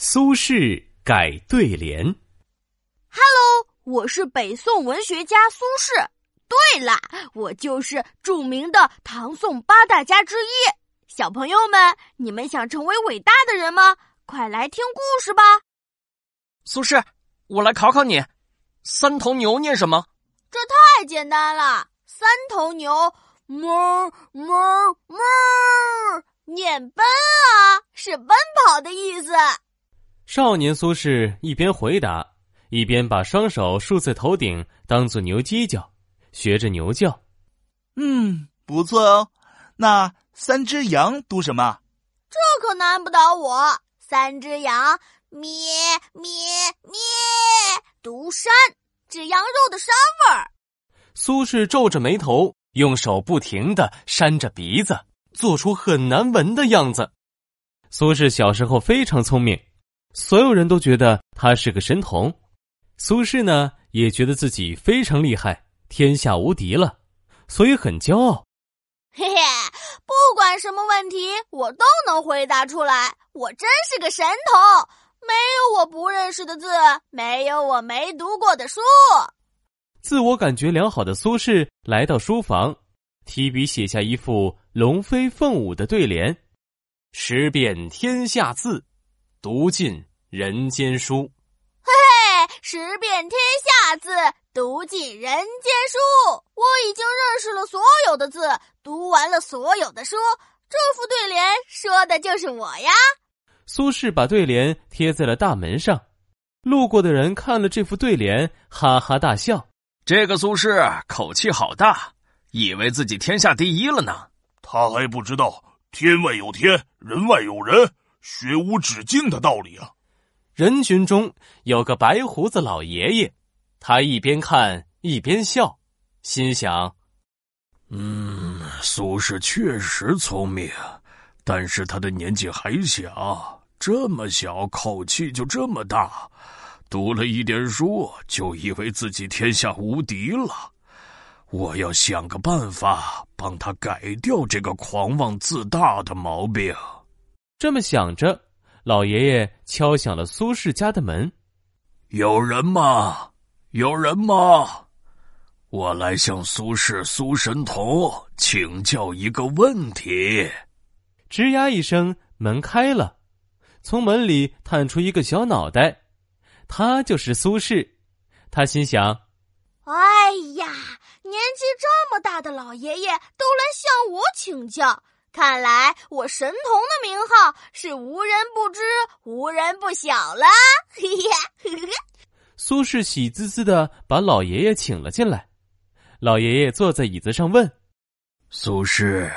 苏轼改对联。Hello，我是北宋文学家苏轼。对啦，我就是著名的唐宋八大家之一。小朋友们，你们想成为伟大的人吗？快来听故事吧。苏轼，我来考考你，三头牛念什么？这太简单了，三头牛，哞哞哞，念奔啊，是奔跑的意思。少年苏轼一边回答，一边把双手竖在头顶，当做牛犄角，学着牛叫。嗯，不错哦。那三只羊读什么？这可难不倒我。三只羊咩咩咩，读膻，指羊肉的膻味儿。苏轼皱着眉头，用手不停的扇着鼻子，做出很难闻的样子。苏轼小时候非常聪明。所有人都觉得他是个神童，苏轼呢也觉得自己非常厉害，天下无敌了，所以很骄傲。嘿嘿，不管什么问题，我都能回答出来，我真是个神童。没有我不认识的字，没有我没读过的书。自我感觉良好的苏轼来到书房，提笔写下一副龙飞凤舞的对联：“识遍天下字。”读尽人间书，嘿嘿，识遍天下字，读尽人间书。我已经认识了所有的字，读完了所有的书。这副对联说的就是我呀。苏轼把对联贴在了大门上，路过的人看了这副对联，哈哈大笑。这个苏轼口气好大，以为自己天下第一了呢。他还不知道天外有天，人外有人。学无止境的道理啊！人群中有个白胡子老爷爷，他一边看一边笑，心想：“嗯，苏轼确实聪明，但是他的年纪还小，这么小口气就这么大，读了一点书就以为自己天下无敌了。我要想个办法帮他改掉这个狂妄自大的毛病。”这么想着，老爷爷敲响了苏轼家的门。“有人吗？有人吗？我来向苏轼苏神童请教一个问题。”吱呀一声，门开了，从门里探出一个小脑袋，他就是苏轼。他心想：“哎呀，年纪这么大的老爷爷都来向我请教。”看来我神童的名号是无人不知、无人不晓了。嘿嘿，苏轼喜滋滋的把老爷爷请了进来。老爷爷坐在椅子上问：“苏轼，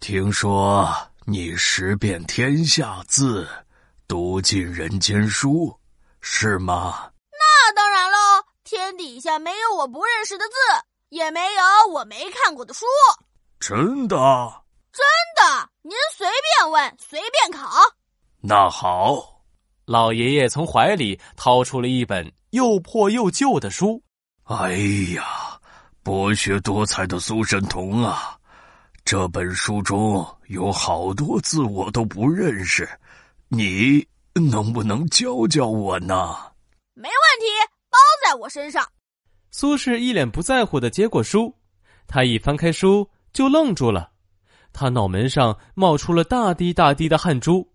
听说你识遍天下字，读尽人间书，是吗？”那当然喽！天底下没有我不认识的字，也没有我没看过的书。真的。您随便问，随便考。那好，老爷爷从怀里掏出了一本又破又旧的书。哎呀，博学多才的苏神童啊！这本书中有好多字我都不认识，你能不能教教我呢？没问题，包在我身上。苏轼一脸不在乎的接过书，他一翻开书就愣住了。他脑门上冒出了大滴大滴的汗珠，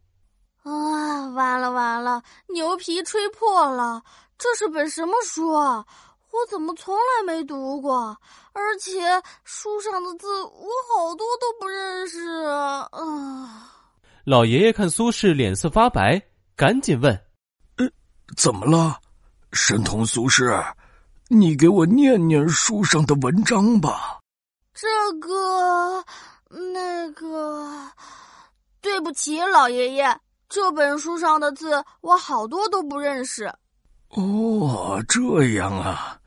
啊！完了完了，牛皮吹破了！这是本什么书啊？我怎么从来没读过？而且书上的字我好多都不认识啊！老爷爷看苏轼脸色发白，赶紧问：“呃，怎么了？神童苏轼，你给我念念书上的文章吧。”这个。那个，对不起，老爷爷，这本书上的字我好多都不认识。哦，这样啊，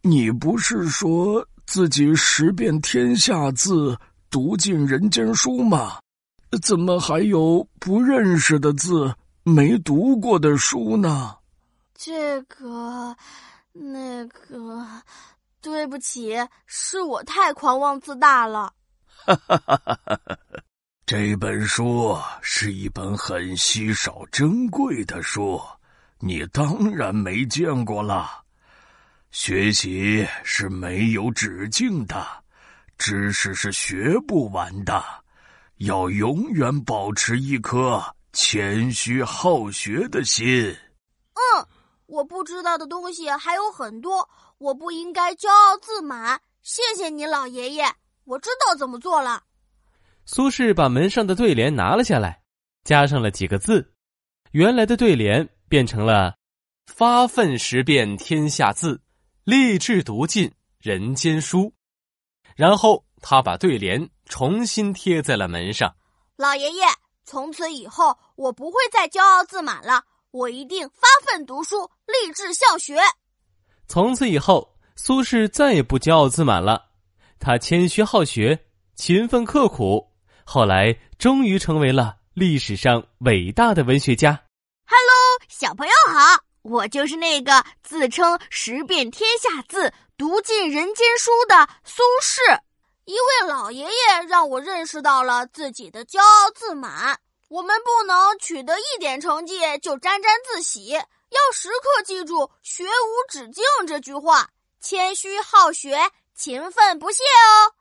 你不是说自己识遍天下字，读尽人间书吗？怎么还有不认识的字、没读过的书呢？这个，那个，对不起，是我太狂妄自大了。哈哈哈哈哈！这本书是一本很稀少珍贵的书，你当然没见过了。学习是没有止境的，知识是学不完的，要永远保持一颗谦虚好学的心。嗯，我不知道的东西还有很多，我不应该骄傲自满。谢谢你，老爷爷，我知道怎么做了。苏轼把门上的对联拿了下来，加上了几个字，原来的对联变成了“发愤识遍天下字，立志读尽人间书”。然后他把对联重新贴在了门上。老爷爷，从此以后我不会再骄傲自满了，我一定发奋读书，立志向学。从此以后，苏轼再也不骄傲自满了，他谦虚好学，勤奋刻苦。后来，终于成为了历史上伟大的文学家。Hello，小朋友好，我就是那个自称识遍天下字、读尽人间书的苏轼。一位老爷爷让我认识到了自己的骄傲自满。我们不能取得一点成绩就沾沾自喜，要时刻记住“学无止境”这句话，谦虚好学，勤奋不懈哦。